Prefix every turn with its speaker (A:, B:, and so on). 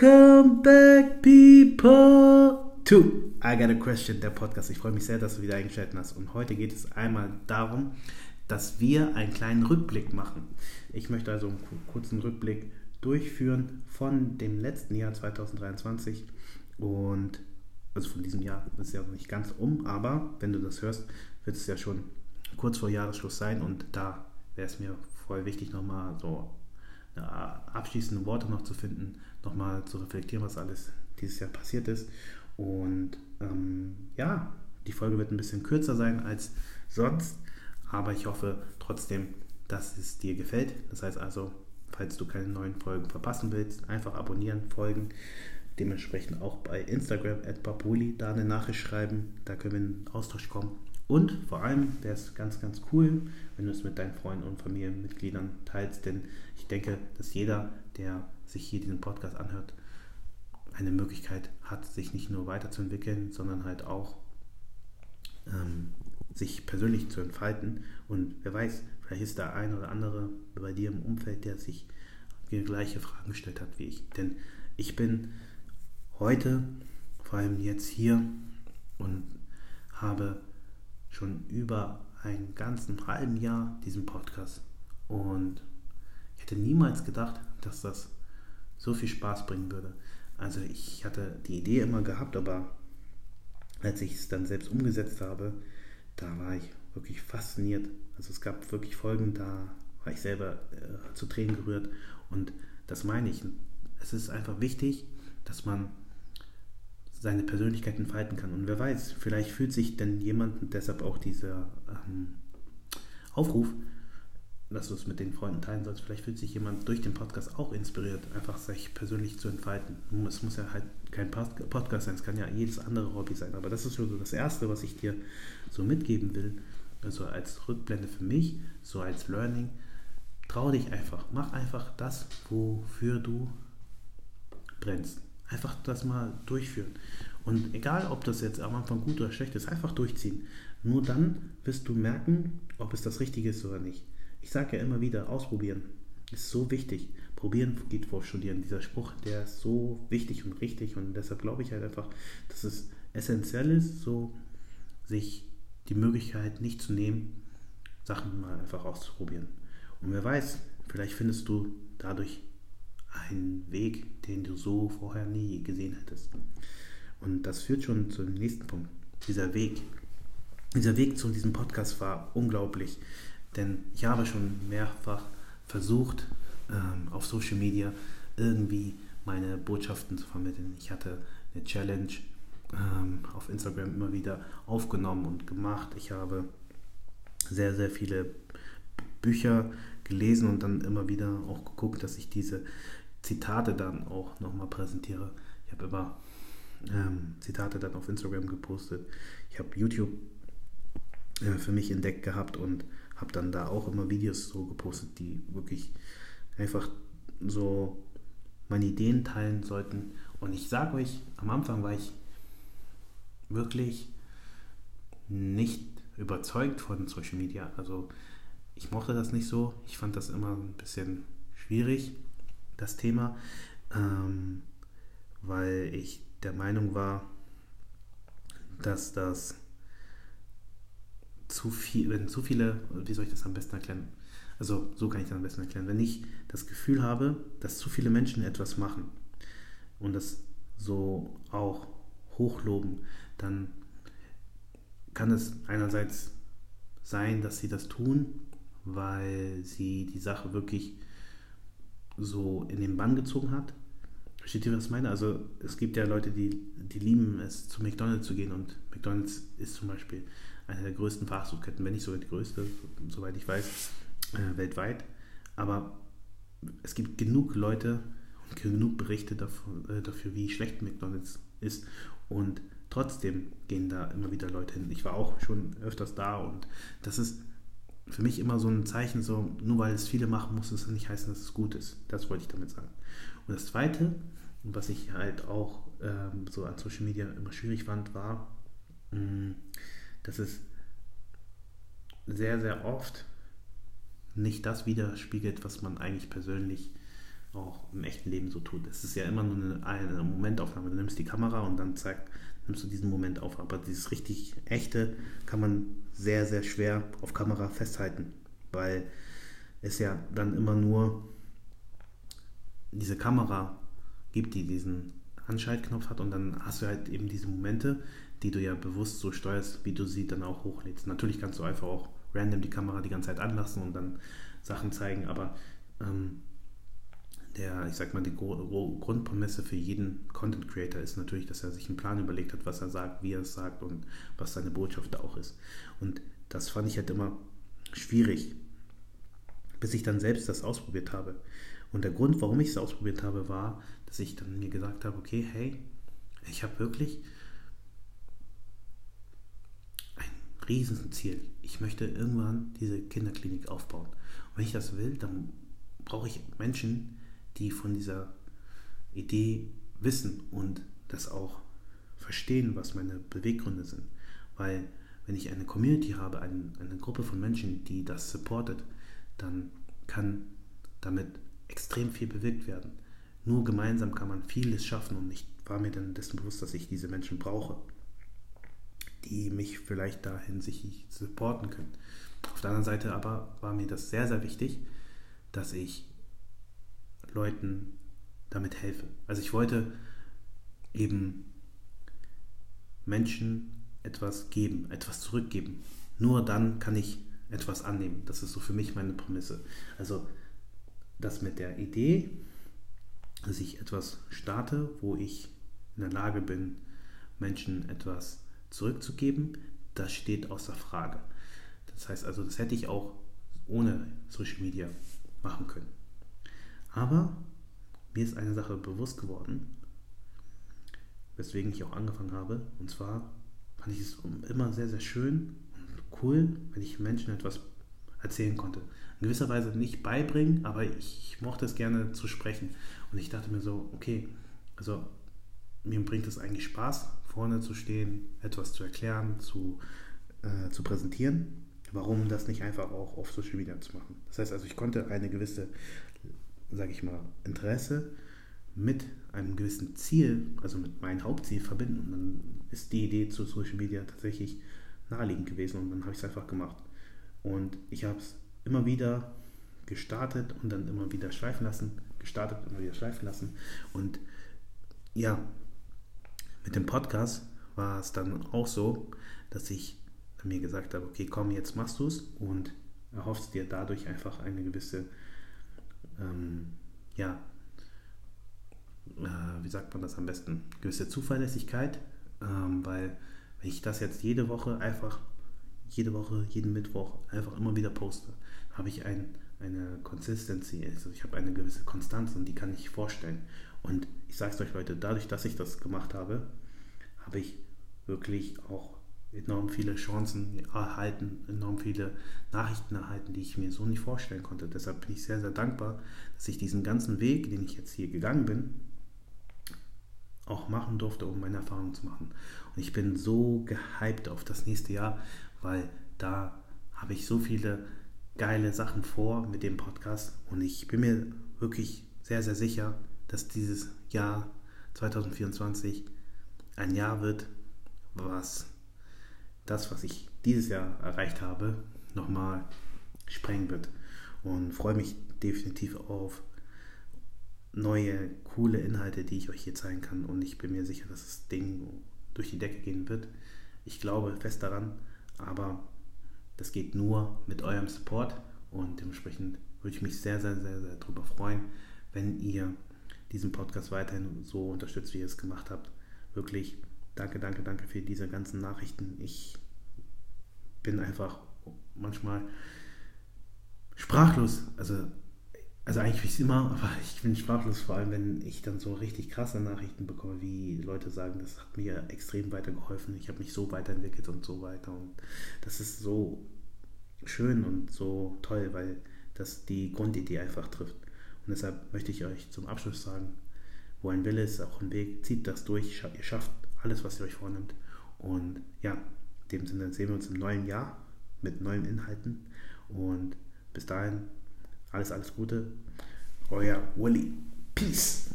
A: Welcome back, people, to I Got a Question, der Podcast. Ich freue mich sehr, dass du wieder eingeschaltet hast. Und heute geht es einmal darum, dass wir einen kleinen Rückblick machen. Ich möchte also einen kurzen Rückblick durchführen von dem letzten Jahr 2023 und also von diesem Jahr das ist ja noch nicht ganz um, aber wenn du das hörst, wird es ja schon kurz vor Jahresschluss sein und da wäre es mir voll wichtig, nochmal so abschließende Worte noch zu finden, nochmal zu reflektieren, was alles dieses Jahr passiert ist. Und ähm, ja, die Folge wird ein bisschen kürzer sein als sonst, aber ich hoffe trotzdem, dass es dir gefällt. Das heißt also, falls du keine neuen Folgen verpassen willst, einfach abonnieren, folgen. Dementsprechend auch bei Instagram at Papuli da eine Nachricht schreiben. Da können wir in Austausch kommen. Und vor allem wäre es ganz, ganz cool, wenn du es mit deinen Freunden und Familienmitgliedern teilst, denn ich denke, dass jeder, der sich hier diesen Podcast anhört, eine Möglichkeit hat, sich nicht nur weiterzuentwickeln, sondern halt auch ähm, sich persönlich zu entfalten. Und wer weiß, vielleicht ist da ein oder andere bei dir im Umfeld, der sich die gleiche Fragen gestellt hat wie ich. Denn ich bin heute, vor allem jetzt hier, und habe schon über einen ganzen halben Jahr diesen Podcast. Und ich hätte niemals gedacht, dass das so viel Spaß bringen würde. Also ich hatte die Idee immer gehabt, aber als ich es dann selbst umgesetzt habe, da war ich wirklich fasziniert. Also es gab wirklich Folgen, da war ich selber äh, zu Tränen gerührt. Und das meine ich. Es ist einfach wichtig, dass man seine Persönlichkeit entfalten kann. Und wer weiß, vielleicht fühlt sich denn jemand, deshalb auch dieser ähm, Aufruf, dass du es mit den Freunden teilen sollst, vielleicht fühlt sich jemand durch den Podcast auch inspiriert, einfach sich persönlich zu entfalten. Es muss ja halt kein Podcast sein, es kann ja jedes andere Hobby sein. Aber das ist so das Erste, was ich dir so mitgeben will. Also als Rückblende für mich, so als Learning. Trau dich einfach, mach einfach das, wofür du brennst. Einfach das mal durchführen. Und egal, ob das jetzt am Anfang gut oder schlecht ist, einfach durchziehen. Nur dann wirst du merken, ob es das Richtige ist oder nicht. Ich sage ja immer wieder, ausprobieren ist so wichtig. Probieren geht vor Studieren. Dieser Spruch, der ist so wichtig und richtig. Und deshalb glaube ich halt einfach, dass es essentiell ist, so sich die Möglichkeit nicht zu nehmen, Sachen mal einfach auszuprobieren. Und wer weiß, vielleicht findest du dadurch ein Weg, den du so vorher nie gesehen hättest. Und das führt schon zum nächsten Punkt. Dieser Weg. Dieser Weg zu diesem Podcast war unglaublich, denn ich habe schon mehrfach versucht, ähm, auf Social Media irgendwie meine Botschaften zu vermitteln. Ich hatte eine Challenge ähm, auf Instagram immer wieder aufgenommen und gemacht. Ich habe sehr, sehr viele Bücher gelesen und dann immer wieder auch geguckt, dass ich diese Zitate dann auch nochmal präsentiere. Ich habe immer ähm, Zitate dann auf Instagram gepostet. Ich habe YouTube äh, für mich entdeckt gehabt und habe dann da auch immer Videos so gepostet, die wirklich einfach so meine Ideen teilen sollten. Und ich sage euch, am Anfang war ich wirklich nicht überzeugt von Social Media. Also ich mochte das nicht so. Ich fand das immer ein bisschen schwierig das Thema, ähm, weil ich der Meinung war, dass das zu viel, wenn zu viele, wie soll ich das am besten erklären? Also so kann ich das am besten erklären. Wenn ich das Gefühl habe, dass zu viele Menschen etwas machen und das so auch hochloben, dann kann es einerseits sein, dass sie das tun, weil sie die Sache wirklich so in den Bann gezogen hat. Versteht ihr, was ich meine? Also es gibt ja Leute, die, die lieben es, zu McDonald's zu gehen und McDonald's ist zum Beispiel eine der größten Fastfood-Ketten, wenn nicht sogar die größte, soweit ich weiß, äh, weltweit. Aber es gibt genug Leute und genug Berichte dafür, äh, dafür, wie schlecht McDonald's ist und trotzdem gehen da immer wieder Leute hin. Ich war auch schon öfters da und das ist für mich immer so ein Zeichen, so nur weil es viele machen, muss es nicht heißen, dass es gut ist. Das wollte ich damit sagen. Und das Zweite, was ich halt auch ähm, so an Social Media immer schwierig fand, war, mh, mm, dass es sehr, sehr oft nicht das widerspiegelt, was man eigentlich persönlich auch im echten Leben so tut. Es ist ja immer nur eine, eine Momentaufnahme. Du nimmst die Kamera und dann zack, nimmst du diesen Moment auf. Aber dieses richtig echte kann man sehr, sehr schwer auf Kamera festhalten, weil es ja dann immer nur diese Kamera gibt, die diesen Anschaltknopf hat und dann hast du halt eben diese Momente, die du ja bewusst so steuerst, wie du sie dann auch hochlädst. Natürlich kannst du einfach auch random die Kamera die ganze Zeit anlassen und dann Sachen zeigen, aber ähm, der, ich sag mal, die Grundprämisse für jeden Content Creator ist natürlich, dass er sich einen Plan überlegt hat, was er sagt, wie er es sagt und was seine Botschaft auch ist. Und das fand ich halt immer schwierig, bis ich dann selbst das ausprobiert habe. Und der Grund, warum ich es ausprobiert habe, war, dass ich dann mir gesagt habe, okay, hey, ich habe wirklich ein Riesenziel. Ich möchte irgendwann diese Kinderklinik aufbauen. Und wenn ich das will, dann brauche ich Menschen, die von dieser Idee wissen und das auch verstehen, was meine Beweggründe sind. Weil wenn ich eine Community habe, eine, eine Gruppe von Menschen, die das supportet, dann kann damit extrem viel bewirkt werden. Nur gemeinsam kann man vieles schaffen und ich war mir dann dessen bewusst, dass ich diese Menschen brauche, die mich vielleicht da hinsichtlich supporten können. Auf der anderen Seite aber war mir das sehr, sehr wichtig, dass ich Leuten damit helfe. Also ich wollte eben Menschen etwas geben, etwas zurückgeben. Nur dann kann ich etwas annehmen. Das ist so für mich meine Prämisse. Also das mit der Idee, dass ich etwas starte, wo ich in der Lage bin, Menschen etwas zurückzugeben, das steht außer Frage. Das heißt also, das hätte ich auch ohne Social Media machen können. Aber mir ist eine Sache bewusst geworden, weswegen ich auch angefangen habe. Und zwar fand ich es immer sehr, sehr schön und cool, wenn ich Menschen etwas erzählen konnte. In gewisser Weise nicht beibringen, aber ich, mochte es gerne zu sprechen. Und ich dachte mir so, okay, also mir bringt es eigentlich Spaß, vorne zu stehen, etwas zu erklären, zu, äh, zu präsentieren. Warum das nicht einfach auch auf Social Media zu machen? Das heißt also, ich konnte eine gewisse sage ich mal, Interesse mit einem gewissen Ziel, also mit meinem Hauptziel verbinden. Und dann ist die Idee zu Social Media tatsächlich naheliegend gewesen und dann habe ich es einfach gemacht. Und ich habe es immer wieder gestartet und dann immer wieder schleifen lassen, gestartet, immer wieder schleifen lassen. Und ja, mit dem Podcast war es dann auch so, dass ich mir gesagt habe, okay, komm, jetzt machst du es und erhoffst dir dadurch einfach eine gewisse ähm, ja, äh, wie sagt man das am besten, gewisse Zuverlässigkeit, ähm, weil wenn ich das jetzt jede Woche einfach, jede Woche, jeden Mittwoch einfach immer wieder poste, habe ich ein, eine Consistency, also ich habe eine gewisse Konstanz und die kann ich vorstellen. Und ich sage es euch Leute, dadurch, dass ich das gemacht habe, habe ich wirklich auch enorm viele Chancen erhalten, enorm viele Nachrichten erhalten, die ich mir so nicht vorstellen konnte. Deshalb bin ich sehr, sehr dankbar, dass ich diesen ganzen Weg, den ich jetzt hier gegangen bin, auch machen durfte, um meine Erfahrungen zu machen. Und ich bin so gehypt auf das nächste Jahr, weil da habe ich so viele geile Sachen vor mit dem Podcast und ich bin mir wirklich sehr, sehr sicher, dass dieses Jahr 2024 ein Jahr wird, was das, was ich dieses Jahr erreicht habe, nochmal sprengen wird. Und freue mich definitiv auf neue, coole Inhalte, die ich euch hier zeigen kann. Und ich bin mir sicher, dass das Ding durch die Decke gehen wird. Ich glaube fest daran, aber das geht nur mit eurem Support und dementsprechend würde ich mich sehr, sehr, sehr, sehr darüber freuen, wenn ihr diesen Podcast weiterhin so unterstützt, wie ihr es gemacht habt. Wirklich danke, danke, danke für diese ganzen Nachrichten. Ich bin einfach manchmal sprachlos. Also, also eigentlich wie es immer, aber ich bin sprachlos, vor allem wenn ich dann so richtig krasse Nachrichten bekomme, wie Leute sagen, das hat mir extrem weitergeholfen, ich habe mich so weiterentwickelt und so weiter. Und das ist so schön und so toll, weil das die Grundidee einfach trifft. Und deshalb möchte ich euch zum Abschluss sagen, wo ein Wille ist, auch ein Weg, zieht das durch, ihr schafft alles, was ihr euch vornimmt. Und ja, in dem Sinne sehen wir uns im neuen Jahr mit neuen Inhalten. Und bis dahin alles, alles Gute. Euer Willi. Peace.